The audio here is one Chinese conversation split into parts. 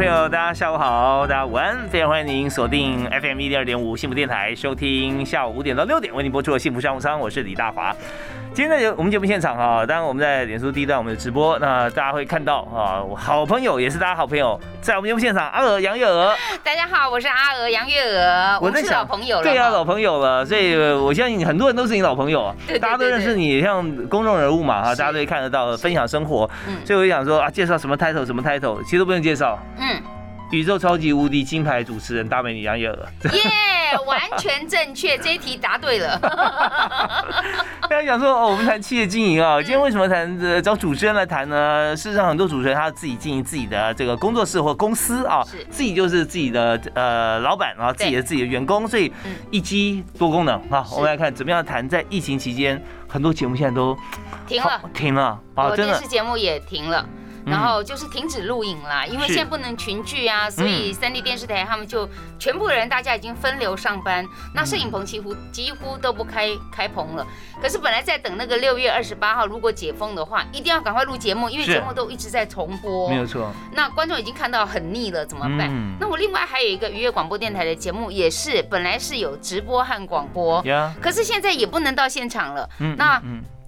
朋友，大家下午好，大家午安，非常欢迎您锁定 FM 一零二点五幸福电台，收听下午五点到六点为您播出的幸福商务舱，我是李大华。今天在我们节目现场啊，当然我们在脸书第一段我们的直播，那大家会看到啊，我好朋友也是大家好朋友，在我们节目现场，阿娥杨月娥，大家好，我是阿娥杨月娥，我们是老朋友了，对啊，老朋友了，所以我相信很多人都是你老朋友，大家都认识你，像公众人物嘛哈，大家都可以看得到分享生活，所以我就想说啊，介绍什么 title 什么 title，其实都不用介绍，嗯。宇宙超级无敌金牌主持人大美女杨月娥，耶，完全正确，这一题答对了。大家讲说哦，我们谈企业经营啊，今天为什么谈找主持人来谈呢？事实上，很多主持人他自己经营自己的这个工作室或公司啊，自己就是自己的呃老板啊，自己的自己的员工，所以一机多功能啊。我们来看怎么样谈，在疫情期间，很多节目现在都停了，停了啊，电视节目也停了。然后就是停止录影啦，因为现在不能群聚啊，所以三 D 电视台他们就全部人大家已经分流上班，那摄影棚几乎几乎都不开开棚了。可是本来在等那个六月二十八号，如果解封的话，一定要赶快录节目，因为节目都一直在重播。没有错。那观众已经看到很腻了，怎么办？那我另外还有一个愉悦广播电台的节目，也是本来是有直播和广播，可是现在也不能到现场了。那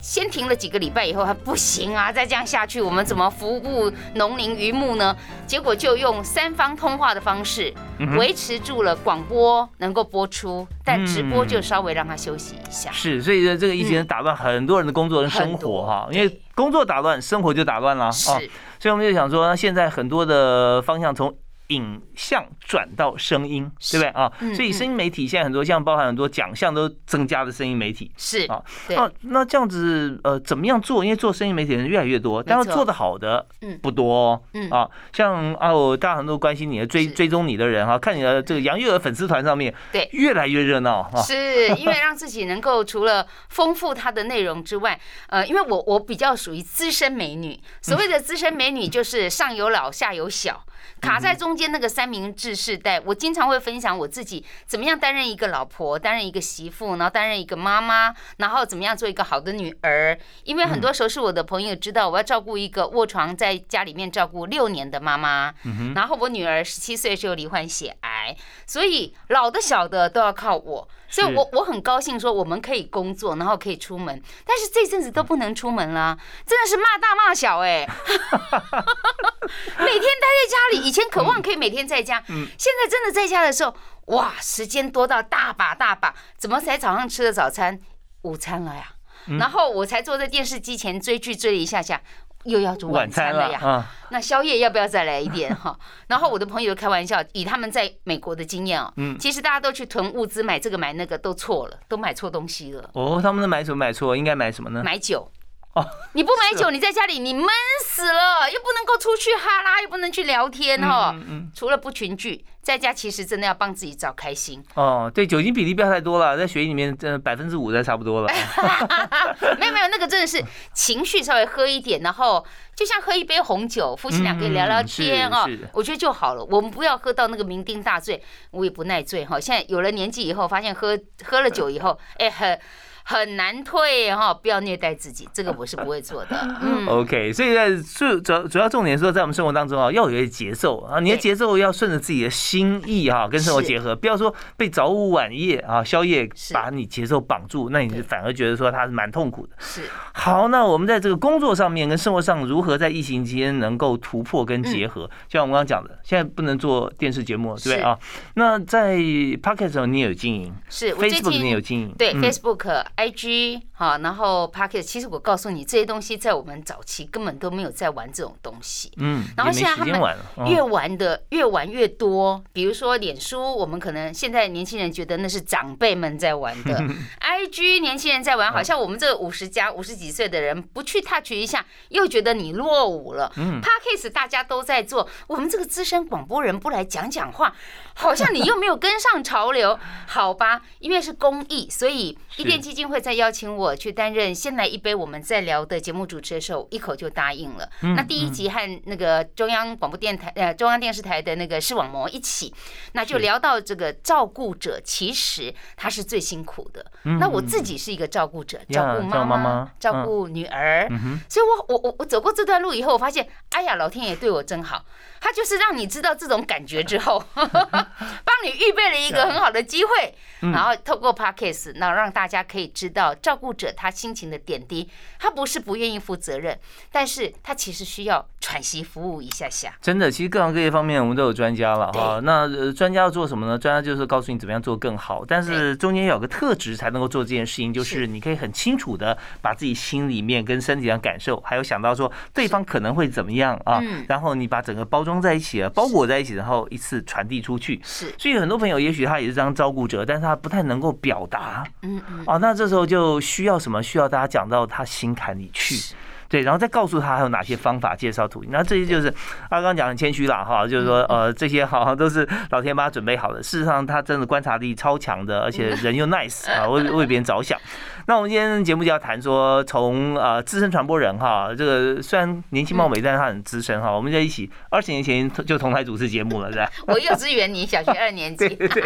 先停了几个礼拜以后，他不行啊，再这样下去，我们怎么服务农林渔牧呢？结果就用三方通话的方式维持住了广播能够播出，但直播就稍微让他休息一下。是，所以这个疫情打乱很多人的工作跟生活哈，因为工作打乱，生活就打乱了啊。所以我们就想说，现在很多的方向从。影像转到声音，对不对啊？所以声音媒体现在很多，像包含很多奖项都增加的声音媒体是啊。那那这样子呃，怎么样做？因为做声音媒体的人越来越多，但是做的好的嗯不多嗯啊。像啊，我大家很多关心你的追追踪你的人哈，看你的这个杨月娥粉丝团上面对越来越热闹哈。是因为让自己能够除了丰富它的内容之外，呃，因为我我比较属于资深美女，所谓的资深美女就是上有老下有小。卡在中间那个三明治世代，我经常会分享我自己怎么样担任一个老婆，担任一个媳妇，然后担任一个妈妈，然后怎么样做一个好的女儿。因为很多时候是我的朋友知道我要照顾一个卧床在家里面照顾六年的妈妈，然后我女儿十七岁就罹患血癌，所以老的小的都要靠我。所以，我我很高兴说我们可以工作，然后可以出门，但是这阵子都不能出门了，真的是骂大骂小哎，每天待在家里，以前渴望可以每天在家，现在真的在家的时候，哇，时间多到大把大把，怎么才早上吃的早餐、午餐了呀？然后我才坐在电视机前追剧追了一下下。又要煮晚餐了呀？那宵夜要不要再来一点哈？然后我的朋友开玩笑，以他们在美国的经验哦，嗯，其实大家都去囤物资，买这个买那个都错了，都买错东西了。哦，他们都买什么买错？应该买什么呢？买酒。哦，你不买酒，你在家里你闷死了，又不能够出去哈拉，又不能去聊天哈。嗯嗯。除了不群聚，在家其实真的要帮自己找开心。哦，对，酒精比例不要太多了，在血液里面，呃，百分之五的差不多了。没有没有，那个真的是情绪稍微喝一点，然后就像喝一杯红酒，夫妻俩可以聊聊天哦，我觉得就好了。我们不要喝到那个酩酊大醉，我也不耐醉哈。现在有了年纪以后，发现喝喝了酒以后，哎很。很难退哈，不要虐待自己，这个我是不会做的。嗯，OK，所以在主主主要重点说，在我们生活当中啊，要有一个节奏啊，你的节奏要顺着自己的心意哈，跟生活结合，不要说被早午晚夜啊宵夜把你节奏绑住，那你反而觉得说它是蛮痛苦的。是，好，那我们在这个工作上面跟生活上如何在疫情期间能够突破跟结合？就像我们刚刚讲的，现在不能做电视节目，对不对啊？那在 Pocket 上你也有经营，是 Facebook 你有经营，对 Facebook。IG 哈，然后 Pocket，其实我告诉你，这些东西在我们早期根本都没有在玩这种东西。嗯，然后现在他们越哦玩的越玩越多，比如说脸书，我们可能现在年轻人觉得那是长辈们在玩的，IG 年轻人在玩，好像我们这个五十加五十几岁的人不去 touch 一下，又觉得你落伍了。嗯 Podcast 大家都在做，我们这个资深广播人不来讲讲话，好像你又没有跟上潮流，好吧？因为是公益，所以一甸基金会在邀请我去担任《先来一杯我们在聊》的节目主持的时候，一口就答应了。嗯那第一集和那个中央广播电台呃中央电视台的那个视网膜一起，那就聊到这个照顾者，其实他是最辛苦的。那我自己是一个照顾者，照顾妈妈妈照顾女儿，嗯，所以我我我我走过这段路以后，我发现，哎呀，老天爷对我真好，他就是让你知道这种感觉之后，帮你预备了一个很好的机会，嗯然后透过 podcast，那让大家可以知道照顾者他心情的点滴，他不是不愿意负责任，但是他其实需要喘息服务一下下。真的，其实各行各业方面我们都有专家了哈。那呃专家要做什么呢？专家就是告诉你怎么样做更好，但是中间要有个特质才能够做这件事情，就是是你可以很清楚的把自己心里面跟身体上感受，还有想到说对方可能会怎么样啊嗯，然后你把整个包装在一起啊，包裹在一起，然后一次传递出去。是，所以很多朋友也许他也是当照顾者，但是他不太能够表达嗯嗯，哦，那这时候就需要什么？需要大家讲到他心坎里去。对，然后再告诉他还有哪些方法介绍途径。那这些就是他刚刚讲很谦虚啦，哈，就是说呃这些好像都是老天帮他准备好的。事实上他真的观察力超强的，而且人又 nice 啊，为为别人着想。那我们今天节目就要谈说，从呃资深传播人哈，这个虽然年轻貌美，但是他很资深哈。我们在一起二十年前就同台主持节目了，是吧？我幼稚园，你小学二年级，对 对，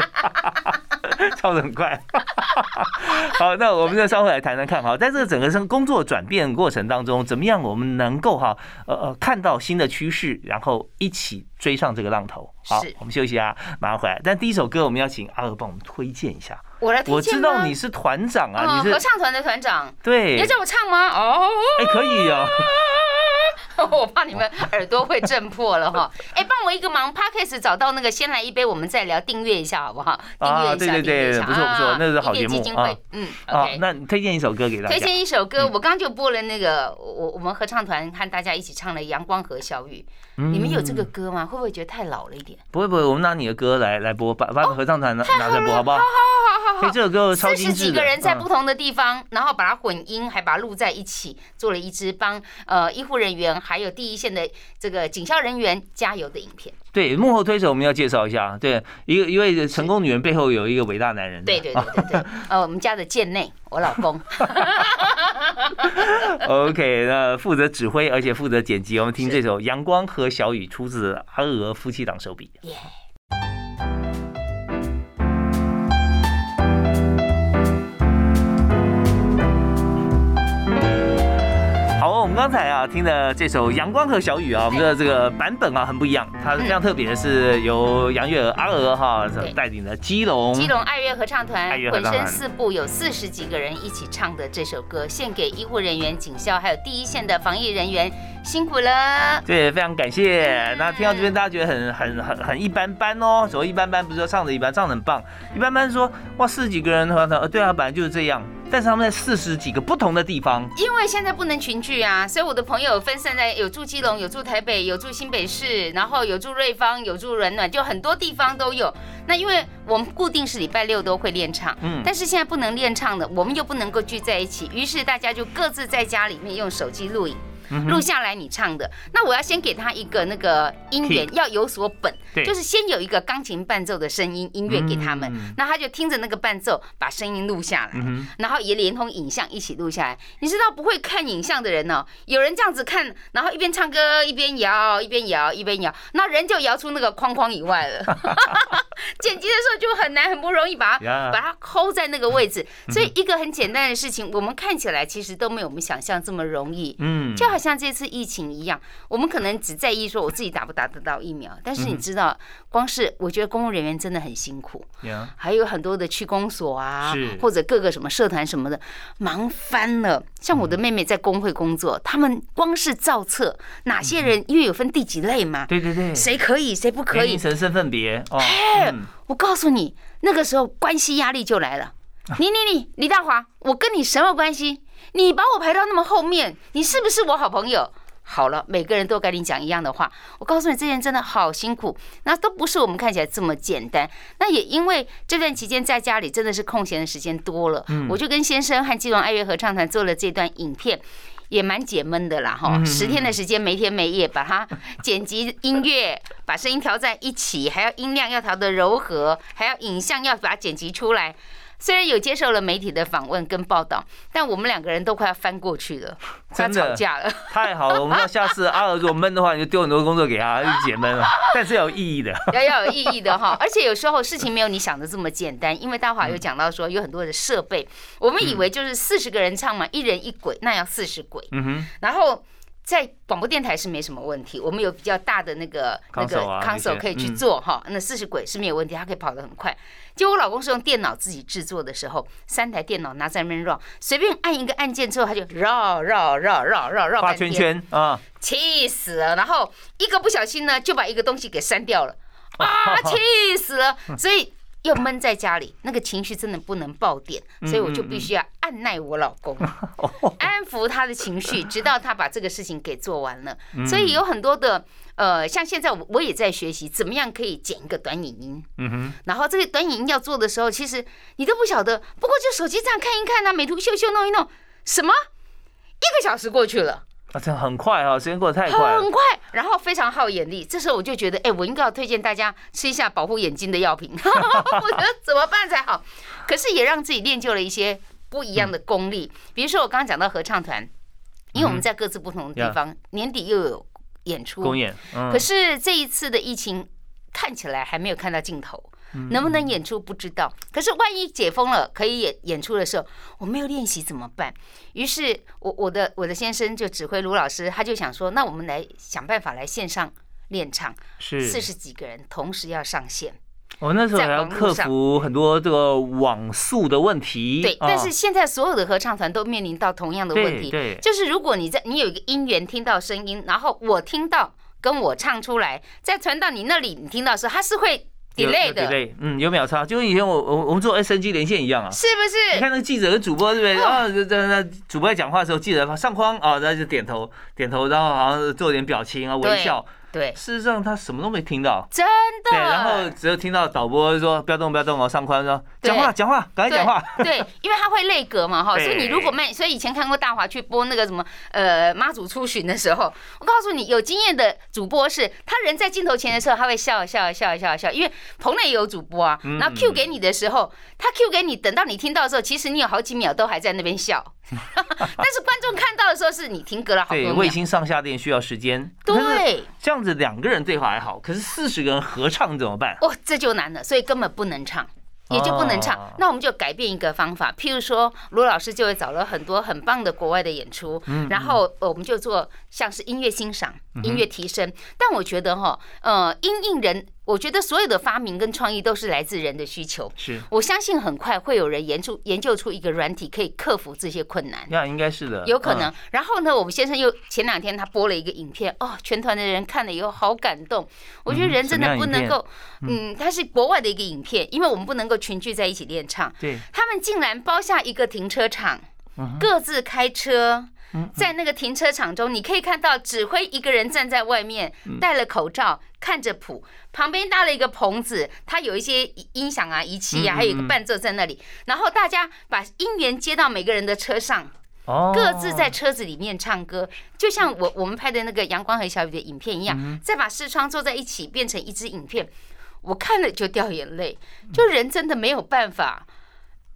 超的 很快。好，那我们就稍后来谈谈看哈，在这个整个生工作转变过程当中，怎么样我们能够哈呃呃看到新的趋势，然后一起追上这个浪头。好，我们休息一下，马上回来。但第一首歌我们要请阿娥帮我们推荐一下。我来推我知道你是团长啊，嗯你是合唱团的团长，对你要，叫我唱吗？哦。哎，可以哦。我怕你们耳朵会震破了哈！哎，帮我一个忙 p a d k a s 找到那个先来一杯，我们再聊，订阅一下好不好？订阅一下，对对对不错不错啊那是好节目啊嗯好，，OK。那你推荐一首歌给大家推。荐一首歌，我刚刚就播了那个我我们合唱团和大家一起唱了《阳光和小雨》，你们有这个嗯歌吗？会不会觉得太老了一点？不会不会，我们拿你的歌来来播，把把合唱团拿来播，好不好？好好好所以这首歌超四十精致的。几个人在嗯不同的地方，然后把它混音，还把它录在一起，做了一支帮呃医护人员还有第一线的这个警校人员加油的影片。对，幕后推手我们要介绍一下，对，一个一位成功女人背后有一个伟大男人。对对对对 对，呃，我们家的贱内，我老公。OK，那负责指挥，而且负责剪辑。我们听这首《阳光和小雨》，出自阿娥夫妻档手笔。耶刚才啊听的这首《阳光和小雨》啊，我们的这个版本啊很不一样，它非常特别的是由杨月娥阿娥哈带领的基隆。基隆爱乐合唱团浑身四部有四十几个人一起唱的这首歌，献给医护人员、警校还有第一线的防疫人员，辛苦了。对，非常感谢。那听到这边，大家觉得很很很很一般般哦。所谓一般般，不是说唱的一般，唱的很棒。一般般是说，哇，四十几个人合唱团，呃，对啊，本来就是这样。但是他们在四十几个不同的地方，因为现在不能群聚啊，所以我的朋友分散在有住基隆、有住台北、有住新北市，然后有住瑞芳、有住软暖，就很多地方都有。那因为我们固定是礼拜六都会练唱，嗯但是现在不能练唱的，我们又不能够聚在一起，于是大家就各自在家里面用手机录影。嗯录下来你唱的，那我要先给他一个那个音源，要有所本，就是先有一个钢琴伴奏的声音音乐给他们。嗯，那他就听着那个伴奏把声音录下来，然后也连同影像一起录下来。你知道不会看影像的人呢、有人这样子看，然后一边唱歌一边摇，一边摇一边摇，那人就摇出那个框框以外了。剪辑的时候就很难，很不容易把它 把它抠在那个位置。嗯所以一个很简单的事情，我们看起来其实都没有我们想象这么容易。嗯，就好像这次疫情一样，我们可能只在意说我自己打不打得到疫苗，但是你知道，光是我觉得公务人员真的很辛苦，还有很多的区公所啊是，或者各个什么社团什么的，忙翻了。像我的妹妹在工会工作，他们光是造册哪些人，因为有分第几类嘛，对对对，谁可以谁不可以年龄。层、身份别哦，哎嗯我告诉你，那个时候关系压力就来了。你你你，李大华，我跟你什么关系？你把我排到那么后面，你是不是我好朋友？好了，每个人都跟你讲一样的话。我告诉你，这件真的好辛苦，那都不是我们看起来这么简单。那也因为这段期间在家里真的是空闲的时间多了，我就跟先生和基隆爱乐合唱团做了这段影片。也蛮解闷的啦，哈，十天的时间没天没夜把它剪辑音乐，把声音调在一起，还要音量要调的柔和，还要影像要把它剪辑出来。虽然有接受了媒体的访问跟报道，但我们两个人都快要翻过去了，快吵架了。太好了，我们要下次阿尔如果闷的话，你就丢很多工作给他，就解闷了。但是要有意义的，要要有意义的哈。而且有时候事情没有你想的这么简单，因为大华有讲到说有很多的设备，我们以为就是四十个人唱嘛，一人一轨，那要四十轨。嗯哼，然后。在广播电台是没什么问题，我们有比较大的那个那个 console 可以去做哈，那四十轨是没有问题，它可以跑得很快。结果我老公是用电脑自己制作的时候，三台电脑拿在那边绕，随便按一个按键之后，他就绕绕绕绕绕绕画圈圈啊，气死了！然后一个不小心呢，就把一个东西给删掉了，啊，气死了！所以。又闷在家里，那个情绪真的不能爆点，所以我就必须要按耐我老公，安抚他的情绪，直到他把这个事情给做完了。所以有很多的呃，像现在我我也在学习怎么样可以剪一个短影音。嗯哼。然后这个短影音要做的时候，其实你都不晓得，不过就手机这样看一看啊，美图秀秀弄一弄，什么一个小时过去了。啊，这很快啊，时间过得太快，很快，然后非常耗眼力。这时候我就觉得，哎，我应该要推荐大家吃一下保护眼睛的药品。我觉得怎么办才好？可是也让自己练就了一些不一样的功力。比如说我刚刚讲到合唱团，因为我们在各自不同的地方，年底又有演出公演，可是这一次的疫情看起来还没有看到尽头。能不能演出不知道，可是万一解封了可以演演出的时候，我没有练习怎么办？于是，我我的我的先生就指挥卢老师，他就想说，那我们来想办法来线上练唱，是四十几个人同时要上线。我那时候还要克服很多这个网速的问题。对，但是现在所有的合唱团都面临到同样的问题，对，就是如果你在你有一个音源听到声音，然后我听到跟我唱出来，再传到你那里，你听到时候，它是会。Delay 的，delay，嗯，有秒差，就跟以前我我我们做 SNG 连线一样啊，是不是？你看那个记者跟主播，对不对？啊，在那主播在讲话的时候，记者上框啊，然后就点头点头，然后好像做点表情啊，微笑。对，事实上他什么都没听到，真的。对，然后只有听到导播说不要动，不要动哦，上宽说讲话讲话，赶快讲话。对，因为他会内格嘛哈，所以你如果慢，所以以前看过大华去播那个什么呃妈祖出巡的时候，我告诉你，有经验的主播是他人在镜头前的时候，他会笑笑笑笑笑，因为棚内也有主播啊。然后 Q 给你的时候，他 Q 给你，等到你听到的时候，其实你有好几秒都还在那边笑。但是观众看到的时候，是你停格了好多对，卫星上下电需要时间。对，这样子两个人对话还好，可是四十个人合唱怎么办？哦，这就难了，所以根本不能唱，也就不能唱。那我们就改变一个方法，譬如说，罗老师就会找了很多很棒的国外的演出，然后我们就做像是音乐欣赏、音乐提升。但我觉得哈，呃，音应人。我觉得所有的发明跟创意都是来自人的需求。是，我相信很快会有人研出研究出一个软体，可以克服这些困难。那应该是的，有可能。然后呢，我们先生又前两天他播了一个影片，哦，全团的人看了以后好感动。我觉得人真的不能够，嗯，他是国外的一个影片，因为我们不能够群聚在一起练唱。对，他们竟然包下一个停车场，各自开车。在那个停车场中，你可以看到指挥一个人站在外面，戴了口罩，看着谱，旁边搭了一个棚子，他有一些音响啊、仪器啊，还有一个伴奏在那里。然后大家把音源接到每个人的车上，各自在车子里面唱歌，就像我我们拍的那个《阳光和小雨》的影片一样，再把视窗坐在一起变成一支影片，我看了就掉眼泪。就人真的没有办法。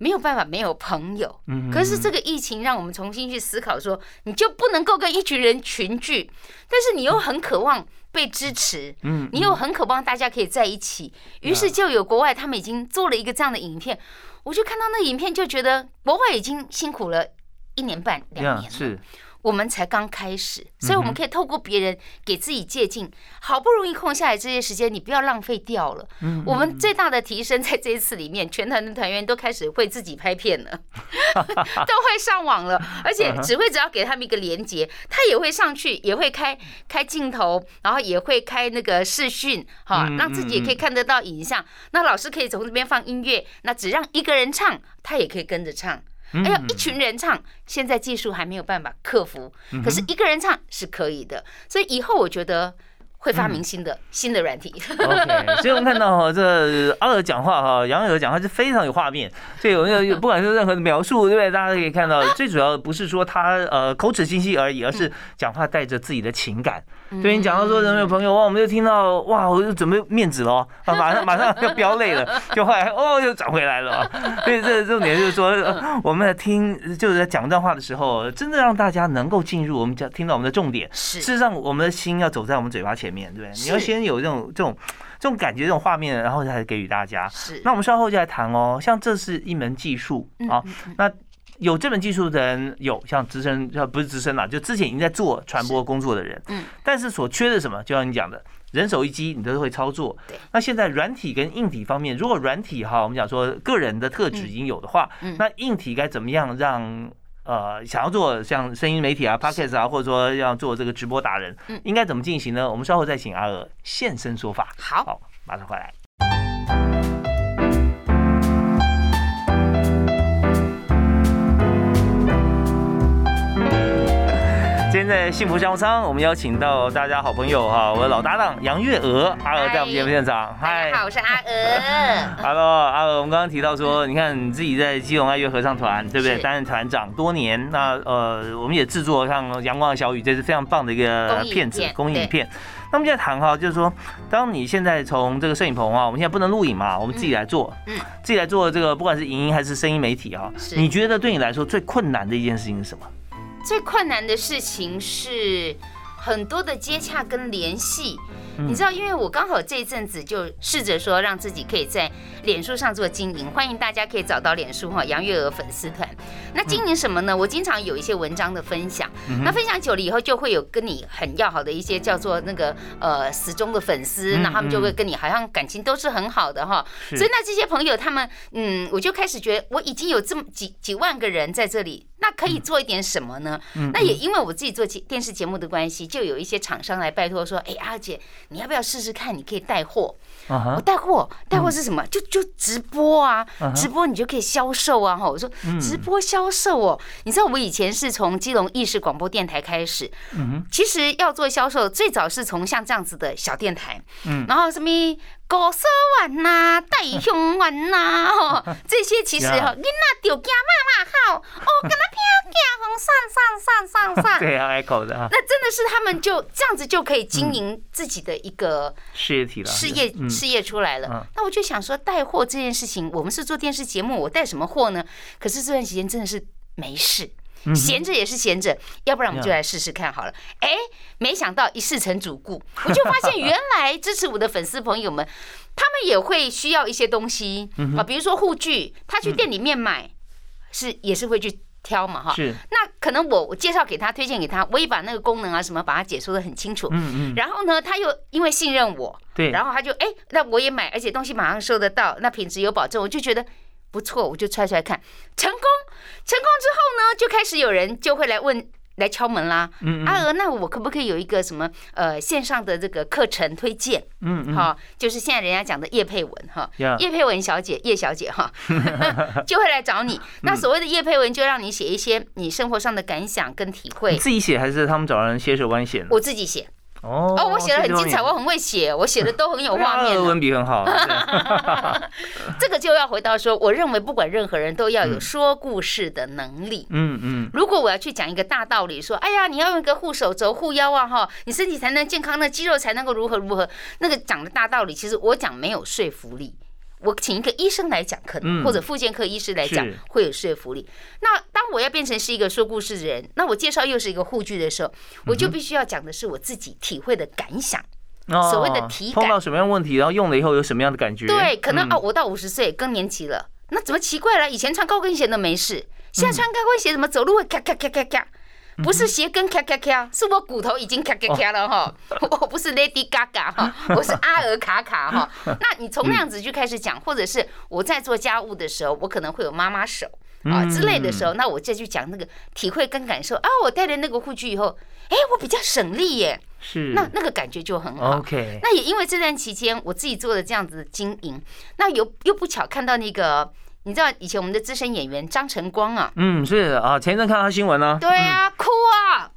没有办法，没有朋友。可是这个疫情让我们重新去思考，说你就不能够跟一群人群聚，但是你又很渴望被支持，嗯，你又很渴望大家可以在一起。于是就有国外他们已经做了一个这样的影片，我就看到那影片，就觉得国外已经辛苦了一年半两年了。是。我们才刚开始，所以我们可以透过别人给自己借鉴，好不容易空下来这些时间，你不要浪费掉了。我们最大的提升在这一次里面，全团的团员都开始会自己拍片了，都会上网了，而且只会只要给他们一个连接，他也会上去，也会开开镜头，然后也会开那个视讯，哈，让自己也可以看得到影像。那老师可以从这边放音乐，那只让一个人唱，他也可以跟着唱。哎呀，一群人唱，现在技术还没有办法克服，可是一个人唱是可以的，所以以后我觉得会发明新的新的软体。OK，所以我们看到哈，这阿尔讲话哈，杨尔讲话是非常有画面，所以我们不管是任何的描述，对不对？大家可以看到，最主要不是说他呃口齿清晰而已，而是讲话带着自己的情感。对你讲到说人没有朋友哇，我们就听到哇，我就准备面子喽啊，马上 马上要飙泪了，就后来哦又转回来了。所以这重点就是说，我们在听就是在讲这段话的时候，真的让大家能够进入我们讲听到我们的重点。事实上，我们的心要走在我们嘴巴前面，对不对？你要先有这种这种这种感觉、这种画面，然后才给予大家。是。那我们稍后就来谈哦，像这是一门技术啊，那。有这门技术的人有，像资深，呃，不是资深啦，就之前已经在做传播工作的人，嗯，但是所缺的什么，就像你讲的，人手一机，你都会操作。对。那现在软体跟硬体方面，如果软体哈，我们讲说个人的特质已经有的话，那硬体该怎么样让呃想要做像声音媒体啊、podcast 啊，或者说要做这个直播达人，应该怎么进行呢？我们稍后再请阿娥现身说法。好，马上回来。今天在幸福商务舱，我们邀请到大家好朋友哈，我的老搭档杨月娥，阿娥在我们节目现场。嗨，好，我是阿娥。Hello，阿娥，我们刚刚提到说，你看你自己在基隆爱乐合唱团，对不对？担任团长多年，那呃，我们也制作像《阳光的小雨》，这是非常棒的一个片子，公益影片。那我们现在谈哈，就是说，当你现在从这个摄影棚啊，我们现在不能录影嘛，我们自己来做，嗯，自己来做这个，不管是影音还是声音媒体啊，你觉得对你来说最困难的一件事情是什么？最困难的事情是很多的接洽跟联系。你知道，因为我刚好这一阵子就试着说，让自己可以在脸书上做经营，欢迎大家可以找到脸书哈杨月娥粉丝团。那经营什么呢？我经常有一些文章的分享，那分享久了以后，就会有跟你很要好的一些叫做那个呃死忠的粉丝，那他们就会跟你好像感情都是很好的哈。所以那这些朋友他们嗯，我就开始觉得我已经有这么几几万个人在这里，那可以做一点什么呢？那也因为我自己做电视节目的关系，就有一些厂商来拜托说，哎阿姐。你要不要试试看？你可以带货。我带货，带货是什么？就就直播啊，直播你就可以销售啊。哈，我说直播销售哦。你知道我以前是从基隆意式广播电台开始，其实要做销售，最早是从像这样子的小电台，然后什么。高色丸呐，带胸丸呐，吼，这些其实吼，囡仔就惊妈妈好，哦，跟他飘惊风上上上上上，对啊，爱口的啊，那真的是他们就这样子就可以经营自己的一个事业体了，事业事业出来了。那我就想说，带货这件事情，我们是做电视节目，我带什么货呢？可是这段时间真的是没事。闲着也是闲着，要不然我们就来试试看好了。哎，没想到一试成主顾，我就发现 原来支持我的粉丝朋友们，他们也会需要一些东西啊，比如说护具，他去店里面买是也是会去挑嘛哈。是。那可能我我介绍给他，推荐给他，我也把那个功能啊什么把它解说的很清楚。嗯嗯。然后呢，他又因为信任我，对，然后他就哎，那我也买，而且东西马上收得到，那品质有保证，我就觉得。不错，我就揣出来看，成功，成功之后呢，就开始有人就会来问，来敲门啦。嗯阿娥，那我可不可以有一个什么呃线上的这个课程推荐？嗯嗯，好，就是现在人家讲的叶佩文哈，叶佩文小姐，叶小姐哈，就会来找你。那所谓的叶佩文，就让你写一些你生活上的感想跟体会。自己写还是他们找人写手帮你写？我自己写。哦，我写的很精彩，我很会写，我写的都很有画 面。文笔很好。这个就要回到说，我认为不管任何人都要有说故事的能力。嗯嗯。如果我要去讲一个大道理，说，哎呀，你要用一个护手肘、护腰啊，哈，你身体才能健康，那肌肉才能够如何如何，那个讲的大道理，其实我讲没有说服力。我请一个医生来讲，可能或者妇健科医师来讲会有说服力。那当我要变成是一个说故事的人，那我介绍又是一个护具的时候，我就必须要讲的是我自己体会的感想，所谓的体感。碰到什么样问题，然后用了以后有什么样的感觉？对，可能哦，我到五十岁更年期了，那怎么奇怪了？以前穿高跟鞋都没事，现在穿高跟鞋怎么走路会咔咔咔咔咔？不是鞋跟咔咔咔，是我骨头已经咔咔咔了哈。我不是 Lady Gaga 哈，我是阿尔卡卡哈。那你从那样子就开始讲，或者是我在做家务的时候，我可能会有妈妈手啊之类的时候，那我再去讲那个体会跟感受啊。我带了那个护具以后，哎，我比较省力耶。是，那那个感觉就很好。OK，那也因为这段期间我自己做了这样子的经营，那又又不巧看到那个。你知道以前我们的资深演员张晨光啊？嗯，是啊，前一阵看他新闻呢。对啊，哭啊，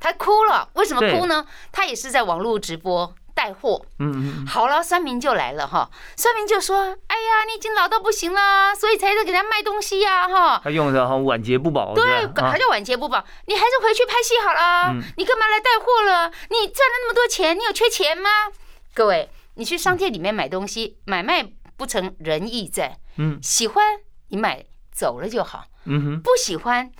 他哭了。为什么哭呢？他也是在网络直播带货。嗯嗯。好了，酸民就来了哈。酸民就说：“哎呀，你已经老到不行了，所以才在给他卖东西呀哈。”他用的哈晚节不保。对，他叫晚节不保。你还是回去拍戏好了。你干嘛来带货了？你赚了那么多钱，你有缺钱吗？各位，你去商店里面买东西，买卖不成仁义在。嗯，喜欢你买走了就好。嗯哼，不喜欢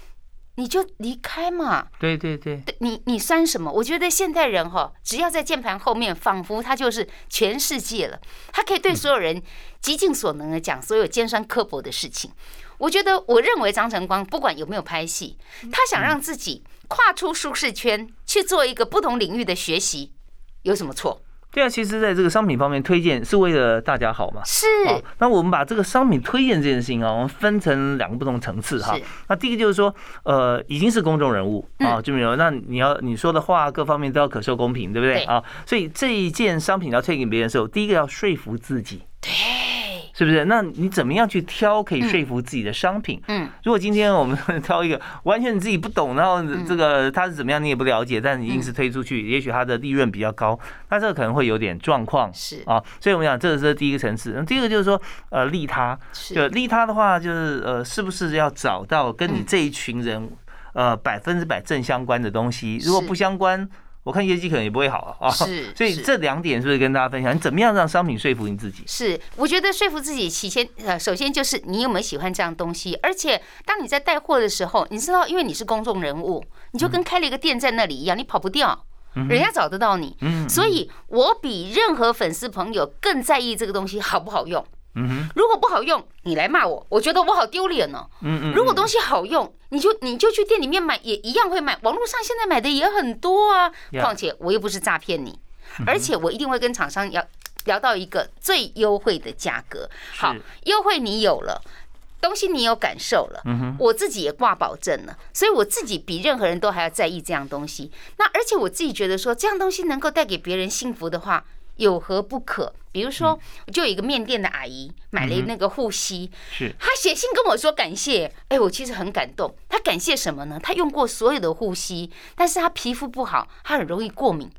你就离开嘛。对对对，你你酸什么？我觉得现代人哈，只要在键盘后面，仿佛他就是全世界了。他可以对所有人极尽所能的讲所有尖酸刻薄的事情。我觉得，我认为张晨光不管有没有拍戏，他想让自己跨出舒适圈去做一个不同领域的学习，有什么错？对啊，其实在这个商品方面推荐是为了大家好嘛。是。那我们把这个商品推荐这件事情啊，我们分成两个不同层次哈。那第一个就是说，呃，已经是公众人物啊，就没有，那你要你说的话各方面都要可受公平，对不对啊？所以这一件商品要推给别人的时候，第一个要说服自己。对。是不是？那你怎么样去挑可以说服自己的商品？嗯，如果今天我们 挑一个完全你自己不懂，然后这个它是怎么样你也不了解，但你硬是推出去，也许它的利润比较高，那这个可能会有点状况。是啊，所以我们讲这个是第一个层次。那第二个就是说，呃，利他，就利他的话，就是呃，是不是要找到跟你这一群人呃百分之百正相关的东西？如果不相关。我看业绩可能也不会好啊，是，所以这两点是不是跟大家分享？你怎么样让商品说服你自己？是，我觉得说服自己，起先呃，首先就是你有没有喜欢这样东西，而且当你在带货的时候，你知道，因为你是公众人物，你就跟开了一个店在那里一样，你跑不掉，人家找得到你，所以我比任何粉丝朋友更在意这个东西好不好用。如果不好用，你来骂我，我觉得我好丢脸哦。嗯嗯，如果东西好用，你就你就去店里面买，也一样会买。网络上现在买的也很多啊。况且我又不是诈骗你，而且我一定会跟厂商要聊到一个最优惠的价格。好，优惠你有了，东西你有感受了，我自己也挂保证了，所以我自己比任何人都还要在意这样东西。那而且我自己觉得说，这样东西能够带给别人幸福的话。有何不可？比如说，就有一个面店的阿姨买了那个护膝，是她写信跟我说感谢。哎，我其实很感动。她感谢什么呢？她用过所有的护膝，但是她皮肤不好，她很容易过敏。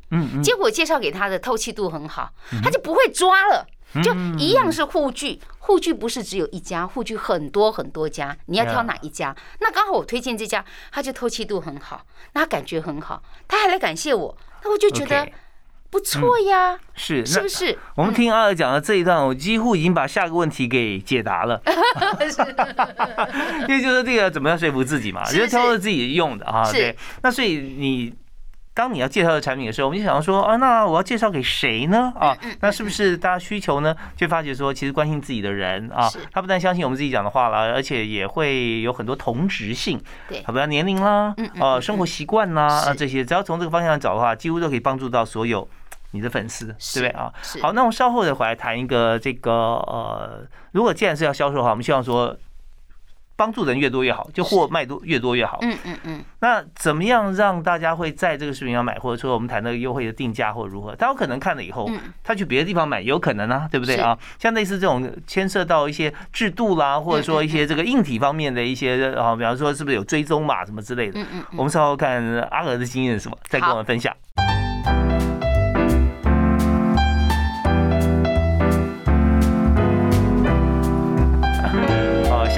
结果介绍给她的透气度很好，她就不会抓了。就一样是护具，护具不是只有一家，护具很多很多家，你要挑哪一家？那刚好我推荐这家，它就透气度很好，那感觉很好，他还来感谢我，那我就觉得。不错呀，是是不是？我们听阿尔讲的这一段，我几乎已经把下个问题给解答了。因为就是这个怎么样说服自己嘛，就是挑了自己用的啊。对，那所以你当你要介绍的产品的时候，我们就想要说啊，那我要介绍给谁呢？啊，那是不是大家需求呢？就发觉说，其实关心自己的人啊，他不但相信我们自己讲的话了，而且也会有很多同质性。对，好比年龄啦，呃，生活习惯啦，啊，这些只要从这个方向找的话，几乎都可以帮助到所有。你的粉丝，对不对啊？好，那我们稍后再回来谈一个这个呃，如果既然是要销售的话，我们希望说帮助人越多越好，就货卖多越多越好。嗯嗯嗯。那怎么样让大家会在这个视频上买，或者说我们谈那个优惠的定价或者如何？他有可能看了以后，他去别的地方买，有可能啊，对不对啊？像类似这种牵涉到一些制度啦，或者说一些这个硬体方面的一些啊，比方说是不是有追踪码什么之类的？嗯嗯。我们稍后看阿娥的经验是什么，再跟我们分享。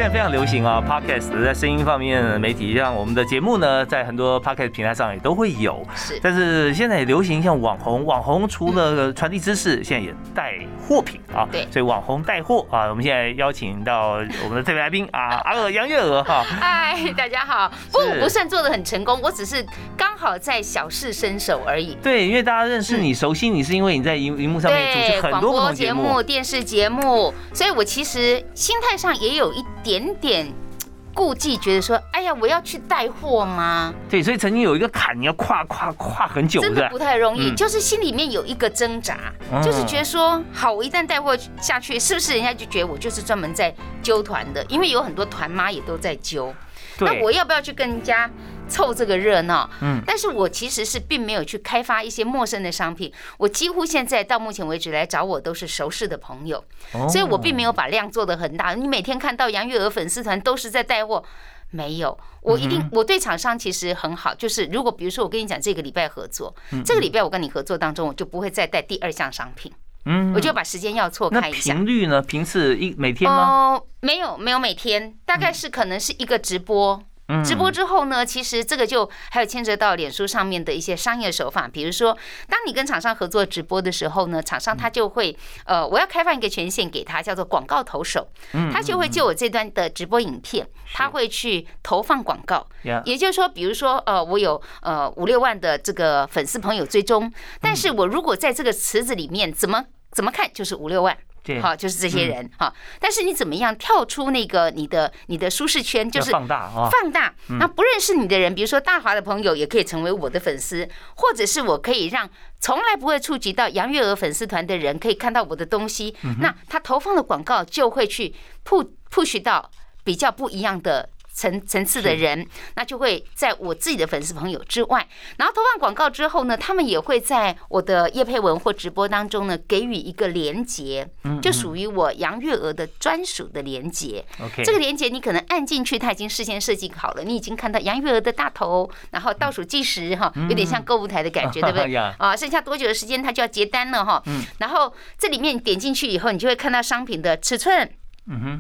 现在非常流行啊，podcast 在声音方面媒体，像我们的节目呢，在很多 podcast 平台上也都会有。是，但是现在也流行像网红，网红除了传递知识，现在也带货品啊。对，所以网红带货啊，我们现在邀请到我们的特别来宾啊，阿娥杨月娥哈。嗨，大家好。不，不算做的很成功，我只是刚好在小试身手而已。对，因为大家认识你、熟悉你，是因为你在荧荧幕上面主持很多节目、电视节目，所以我其实心态上也有一。点点点 顾忌，觉得说，哎呀，我要去带货吗？对，所以曾经有一个坎，你要跨跨跨很久，真的不太容易，就是心里面有一个挣扎，就是觉得说，好，我一旦带货下去，是不是人家就觉得我就是专门在揪团的？因为有很多团妈也都在揪，那我要不要去跟人家？凑这个热闹，嗯，但是我其实是并没有去开发一些陌生的商品，我几乎现在到目前为止来找我都是熟识的朋友，所以我并没有把量做得很大。你每天看到杨月娥粉丝团都是在带货，没有，我一定我对厂商其实很好，就是如果比如说我跟你讲这个礼拜合作，这个礼拜我跟你合作当中，我就不会再带第二项商品，嗯，我就把时间要错开一下。频率呢？频次一每天吗？哦，没有没有每天，大概是可能是一个直播。直播之后呢，其实这个就还有牵扯到脸书上面的一些商业手法，比如说，当你跟厂商合作直播的时候呢，厂商他就会，呃，我要开放一个权限给他，叫做广告投手，他就会就我这段的直播影片，他会去投放广告，也就是说，比如说，呃，我有呃五六万的这个粉丝朋友追踪，但是我如果在这个池子里面，怎么怎么看就是五六万。好，就是这些人哈。但是你怎么样跳出那个你的你的舒适圈？就是放大啊，放大。那不认识你的人，比如说大华的朋友，也可以成为我的粉丝，或者是我可以让从来不会触及到杨月娥粉丝团的人，可以看到我的东西。那他投放的广告就会去 push 到比较不一样的。层层次的人，那就会在我自己的粉丝朋友之外，然后投放广告之后呢，他们也会在我的叶佩文或直播当中呢，给予一个连接，就属于我杨月娥的专属的连接。OK，这个连接你可能按进去，它已经事先设计好了，你已经看到杨月娥的大头，然后倒数计时哈，有点像购物台的感觉，对不对？啊，剩下多久的时间他就要结单了哈。然后这里面点进去以后，你就会看到商品的尺寸、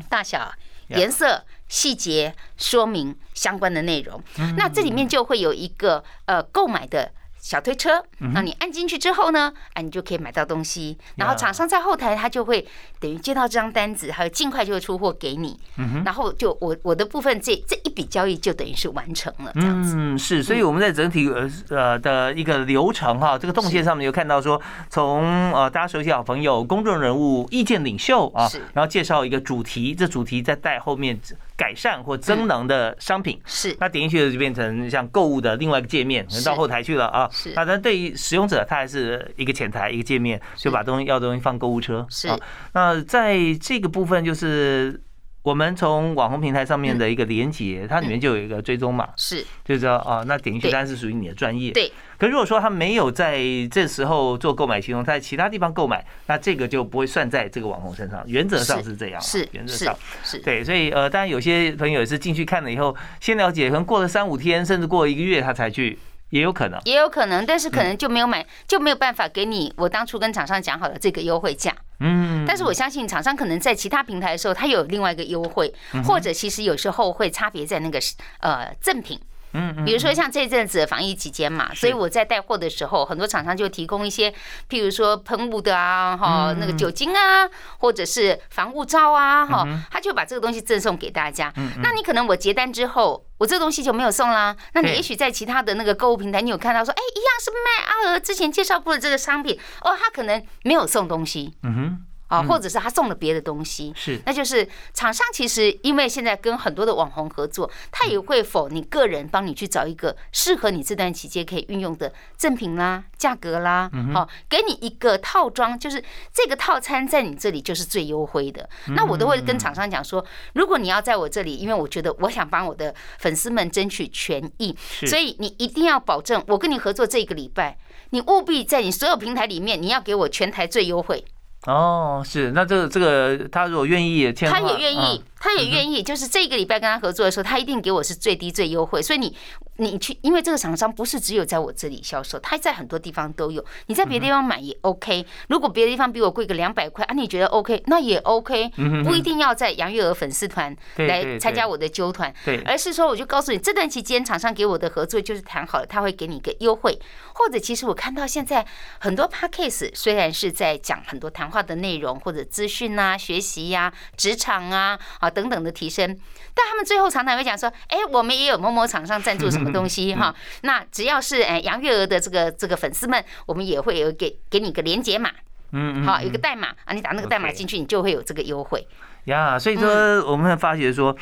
大小、颜色。细节说明相关的内容，那这里面就会有一个呃购买的。小推车，那你按进去之后呢，啊，你就可以买到东西。然后厂商在后台，他就会等于接到这张单子，还有尽快就会出货给你。然后就我我的部分这这一笔交易就等于是完成了，这样子。嗯，是，所以我们在整体呃呃的一个流程哈，这个动线上面有看到说，从呃大家熟悉好朋友、公众人物、意见领袖啊，然后介绍一个主题，这主题再带后面。改善或增能的商品是，那点进去就变成像购物的另外一个界面，可能到后台去了啊。是，那但对于使用者，他还是一个前台一个界面，就把东西要东西放购物车。是，那在这个部分就是。我们从网红平台上面的一个连接，它里面就有一个追踪码，是，就知道啊，那点进去单是属于你的专业。对。可如果说他没有在这时候做购买行动，在其他地方购买，那这个就不会算在这个网红身上。原则上是这样，是原则上是。对，所以呃，当然有些朋友也是进去看了以后，先了解，可能过了三五天，甚至过了一个月，他才去。也有可能，也有可能，但是可能就没有买，就没有办法给你我当初跟厂商讲好的这个优惠价。嗯，但是我相信厂商可能在其他平台的时候，它有另外一个优惠，或者其实有时候会差别在那个呃赠品。嗯，比如说像这阵子防疫期间嘛，所以我在带货的时候，很多厂商就提供一些，譬如说喷雾的啊，哈，那个酒精啊，或者是防雾罩啊，哈，他就把这个东西赠送给大家。那你可能我结单之后，我这个东西就没有送啦。那你也许在其他的那个购物平台，你有看到说，哎，一样是卖阿娥之前介绍过的这个商品，哦，他可能没有送东西。嗯哼。啊，或者是他送了别的东西，是，那就是厂商其实因为现在跟很多的网红合作，他也会否你个人帮你去找一个适合你这段期间可以运用的赠品啦、价格啦，好，给你一个套装，就是这个套餐在你这里就是最优惠的。那我都会跟厂商讲说，如果你要在我这里，因为我觉得我想帮我的粉丝们争取权益，所以你一定要保证我跟你合作这一个礼拜，你务必在你所有平台里面，你要给我全台最优惠。哦，是，那这个这个，他如果愿意，他也愿意。他也愿意，就是这个礼拜跟他合作的时候，他一定给我是最低最优惠。所以你你去，因为这个厂商不是只有在我这里销售，他在很多地方都有。你在别的地方买也 OK。如果别的地方比我贵个两百块啊，你觉得 OK，那也 OK。不一定要在杨月娥粉丝团来参加我的揪团，而是说我就告诉你，这段期间厂商给我的合作就是谈好了，他会给你一个优惠。或者其实我看到现在很多 p a c k a s e 虽然是在讲很多谈话的内容或者资讯啊、学习呀、职场啊啊。等等的提升，但他们最后常常会讲说：“哎，我们也有某某厂商赞助什么东西哈。那只要是哎杨月娥的这个这个粉丝们，我们也会有给给你个连接码，嗯，好，有个代码啊，你打那个代码进去，你就会有这个优惠呀。所以说，我们发觉说。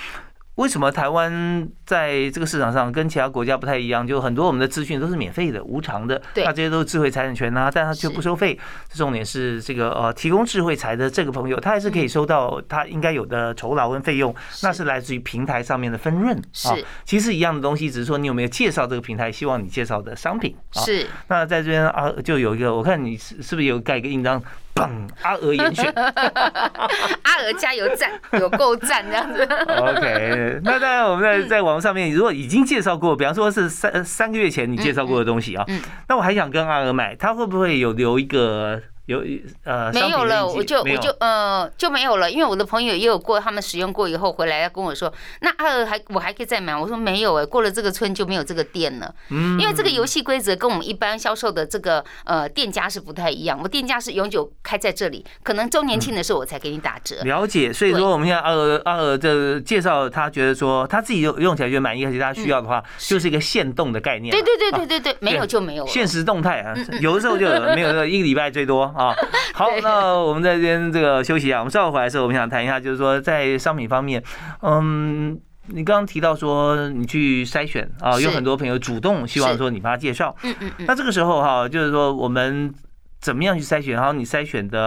为什么台湾在这个市场上跟其他国家不太一样？就很多我们的资讯都是免费的、无偿的，对那这些都是智慧财产权啊，但它却不收费。重点是这个呃，提供智慧财的这个朋友，他还是可以收到他应该有的酬劳跟费用，那是来自于平台上面的分润。是啊，其实一样的东西，只是说你有没有介绍这个平台，希望你介绍的商品。啊是那在这边啊，就有一个，我看你是是不是有盖一个印章，嘣，阿娥严选。阿娥加油站，有够赞这样子。OK，那当然我们在在网络上面，如果已经介绍过，比方说是三三个月前你介绍过的东西啊，嗯那我还想跟阿娥买，他会不会有留一个有呃没有了，我就我就呃就没有了，因为我的朋友也有过，他们使用过以后回来要跟我说，那阿娥还我还可以再买，我说没有哎、过了这个村就没有这个店了，嗯因为这个游戏规则跟我们一般销售的这个呃店家是不太一样，我店家是永久开在这里，可能周年庆的时候我才给你打折。了解，所以说我们现在阿娥阿娥这介绍，他觉得说他自己用用起来觉得满意，而且他需要的话，就是一个限动的概念啊。对对对对对对，没有就没有了。现实动态啊，有的时候就有，没 有一个礼拜最多啊。好，那我们在这边这个休息一下，我们稍后回来的时候，我们想谈一下，就是说在商品方面，嗯。你刚刚提到说你去筛选啊，有很多朋友主动希望说你帮他介绍，嗯嗯嗯，那这个时候哈，就是说我们怎么样去筛选，然后你筛选的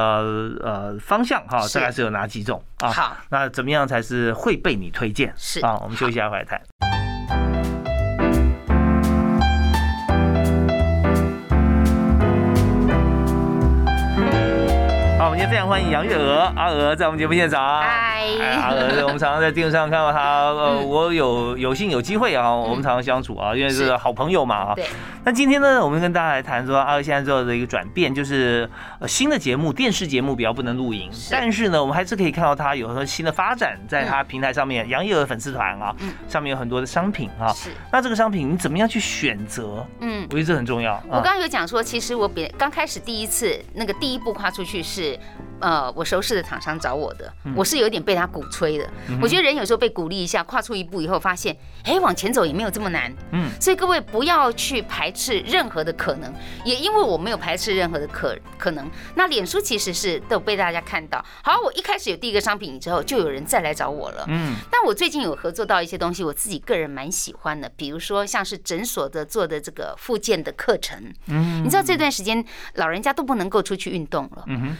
呃方向哈，是大概是有哪几种啊？好，那怎么样才是会被你推荐？是啊，我们休息一下回来谈。们今天非常欢迎杨月娥阿娥在我们节目现场。嗨哎阿娥，我们常常在电视上看到她，呃，嗯我有有幸有机会啊，我们常常相处啊，因为是是好朋友嘛啊。对，那今天呢，我们跟大家来谈说，阿娥现在做的一个转变，就是呃新的节目，电视节目比较不能露营，但是呢，我们还是可以看到她有很多新的发展，在她平台上面，杨月娥粉丝团啊嗯，上面有很多的商品啊。是，那这个商品你怎么样去选择？嗯我。觉得这很重要。我刚刚有讲说，其实我比刚开始第一次那个第一步跨出去是，呃，我熟识的厂商找我的，嗯我是有点被他鼓吹的。我觉得人有时候被鼓励一下，跨出一步以后，发现，哎，往前走也没有这么难。嗯，所以各位不要去排斥任何的可能，也因为我没有排斥任何的可可能。那脸书其实是都被大家看到。好，我一开始有第一个商品之后，就有人再来找我了。嗯，但我最近有合作到一些东西，我自己个人蛮喜欢的，比如说像是诊所的做的这个复健的课程。嗯，你知道这段时间老人家都不能够出去运动了，嗯哼，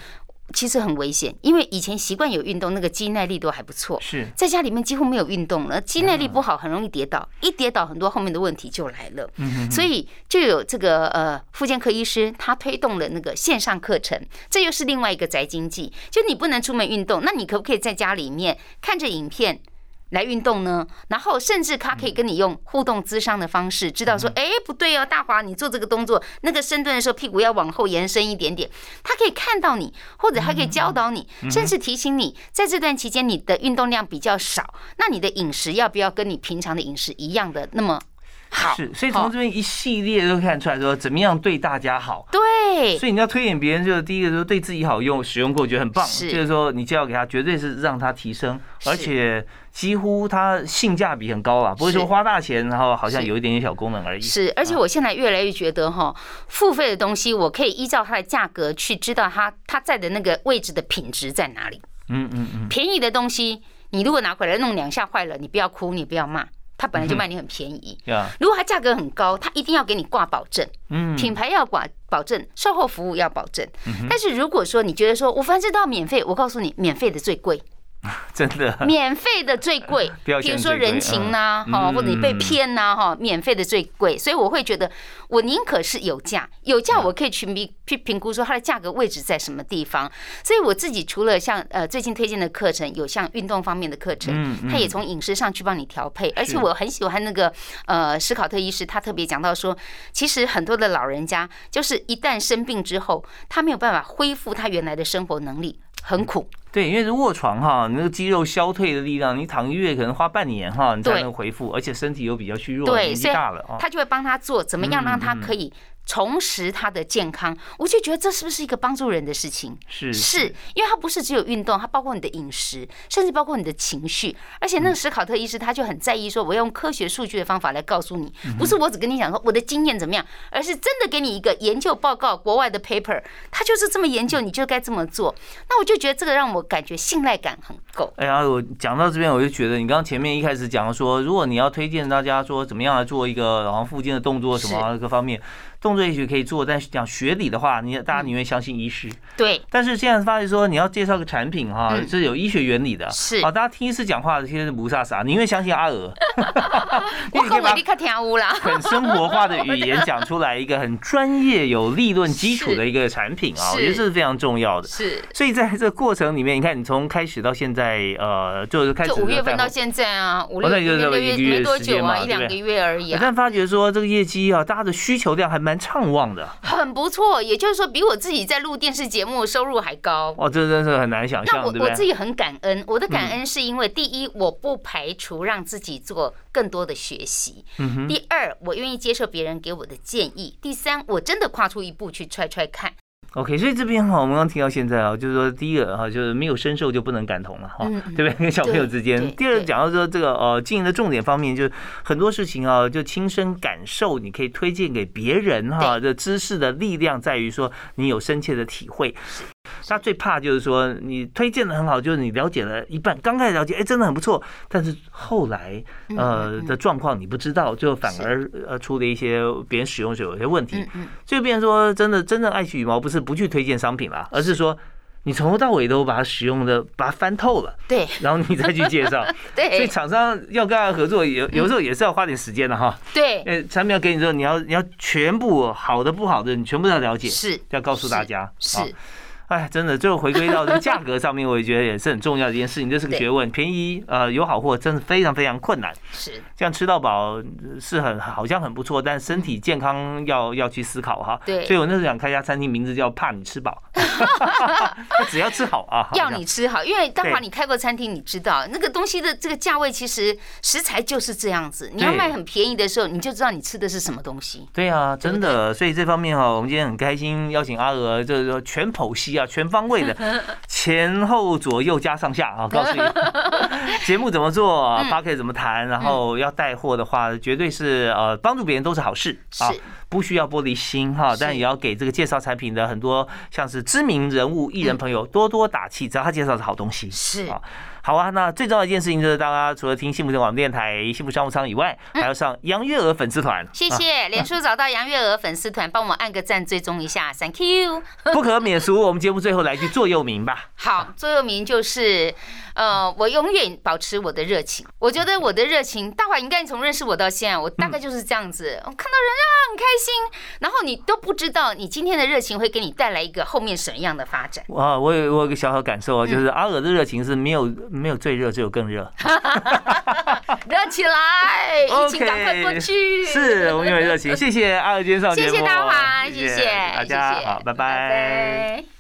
其实很危险，因为以前习惯有运动，那个肌耐力都还不错。是，在家里面几乎没有运动了，肌耐力不好，很容易跌倒，一跌倒很多后面的问题就来了。嗯，所以就有这个呃，复健科医师他推动了那个线上课程，这又是另外一个宅经济。就你不能出门运动，那你可不可以在家里面看着影片？来运动呢，然后甚至他可以跟你用互动咨商的方式，知道说，哎，不对哦，大华，你做这个动作，那个深蹲的时候屁股要往后延伸一点点。他可以看到你，或者还可以教导你，甚至提醒你，在这段期间你的运动量比较少，那你的饮食要不要跟你平常的饮食一样的那么好？是，所以从这边一系列都看出来说，怎么样对大家好。对，所以你要推演别人，就是第一个说对自己好用，使用过觉得很棒，是就是说你介绍给他，绝对是让他提升，而且几乎它性价比很高啊，不会说花大钱，然后好像有一点点小功能而已。是，而且我现在越来越觉得哈，付费的东西我可以依照它的价格去知道它它在的那个位置的品质在哪里。嗯嗯嗯，便宜的东西，你如果拿回来弄两下坏了，你不要哭，你不要骂，它本来就卖你很便宜。呀，如果它价格很高，它一定要给你挂保证，嗯，品牌要挂保证，售后服务要保证。但是如果说你觉得说我反正都要免费，我告诉你，免费的最贵。真的，免费的最贵 比如说人情呐，哈，或者你被嗯骗呐，哈，免费的最贵，所以我会觉得，我宁可是有价，有价我可以去评去评估说它的价格位置在什么地方。所以我自己除了像呃最近推荐的课程，有像运动方面的课程嗯，嗯。它也从饮食上去帮你调配，而且我很喜欢那个呃史考特医师，他特别讲到说，其实很多的老人家就是一旦生病之后，他没有办法恢复他原来的生活能力，很苦。对，因为是卧床哈，你那个肌肉消退的力量，你躺一个月可能花半年哈，你才能恢复，而且身体又比较虚弱，对，年纪大了啊。他就会帮他做怎么样让他可以重拾他的健康。我就觉得这是不是一个帮助人的事情？是是因为它不是只有运动，它包括你的饮食，甚至包括你的情绪。而且那个史考特医师他就很在意说，我要用科学数据的方法来告诉你，不是我只跟你讲说我的经验怎么样，而是真的给你一个研究报告，国外的 paper，他就是这么研究，你就该这么做。那我就觉得这个让我感觉信赖感很够。哎呀，我讲到这边，我就觉得你刚刚前面一开始讲说，如果你要推荐大家说怎么样来做一个然后附近的动作什么各方面。动作也许可以做，但是讲学理的话，你大家宁愿相信医师。对。但是现在发现说你要介绍个产品哈，是有医学原理的。是。好，大家听一次讲话，其实不傻傻，宁愿相信阿娥。我可以立刻听乌啦。很生活化的语言讲出来一个很专业、有理论基础的一个产品啊，我觉得这是非常重要的。是。所以在这个过程里面，你看你从开始到现在，呃，就是开始五月份到现在啊，五六个月没多久啊，一两个月而已。但发觉说这个业绩啊，大家的需求量还蛮畅旺的。很不错，也就是说比我自己在录电视节目收入还高。哦，这真是很难想象。那我我自己很感恩，我的感恩是因为第一，我不排除让自己做更多的学习；第二，我愿意接受别人给我的建议；第三，我真的跨出一步去踹踹看。OK，所以这边哈，我们刚听到现在啊，就是说，第一个哈，就是没有深受就不能感同了哈，对不对？跟小朋友之间。第二，讲到说这个呃经营的重点方面，就是很多事情啊，就亲身感受，你可以推荐给别人哈。这知识的力量在于说，你有深切的体会。他最怕就是说，你推荐的很好，就是你了解了一半，刚开始了解，哎，真的很不错，但是后来呃的状况你不知道，就反而呃出了一些别人使用时有些问题，就变成说，真的真正爱惜羽毛不是不去推荐商品啦，而是说你从头到尾都把它使用的把它翻透了，对，然后你再去介绍，对，所以厂商要跟他合作，有有时候也是要花点时间的哈，对，呃，产品要给你之后，你要你要全部好的不好的，你全部要了解，是，要告诉大家，是。哎，真的，最后回归到这个价格上面，我也觉得也是很重要的一件事情，这是个学问。便宜呃有好货，真的非常非常困难。是，这样吃到饱是很好像很不错，但身体健康要要去思考哈。对，所以我那时候想开一家餐厅，名字叫怕你吃饱，只要吃好啊，要你吃好。因为大华你开过餐厅，你知道那个东西的这个价位，其实食材就是这样子。你要卖很便宜的时候，你就知道你吃的是什么东西。对啊，真的。所以这方面哈，我们今天很开心邀请阿娥，就是说全剖析。啊，全方位的，前后左右加上下啊，告诉你。节目怎么做，八 K 怎么谈，然后要带货的话，绝对是呃帮助别人都是好事啊，不需要玻璃心哈，但也要给这个介绍产品的很多像是知名人物、艺人朋友多多打气，只要他介绍是好东西是。啊。好啊，那最重要一件事情就是，大家除了听幸福的网电台、幸福商务舱以外，还要上杨月娥粉丝团。谢谢，脸书找到杨月娥粉丝团，帮我们按个赞，追踪一下，Thank you。不可免俗，我们节目最后来句座右铭吧。好，座右铭就是，呃，我永远保持我的热情。我觉得我的热情，大华应该从认识我到现在，我大概就是这样子。我看到人啊很开心，然后你都不知道，你今天的热情会给你带来一个后面什么样的发展。哇，我有我有个小小感受啊，就是阿尔的热情是没有。没有最热，只有更热。热起来，疫情赶快过去。是我们有热情，谢谢阿尔介绍节目，谢谢大华，谢谢大家，好，拜拜。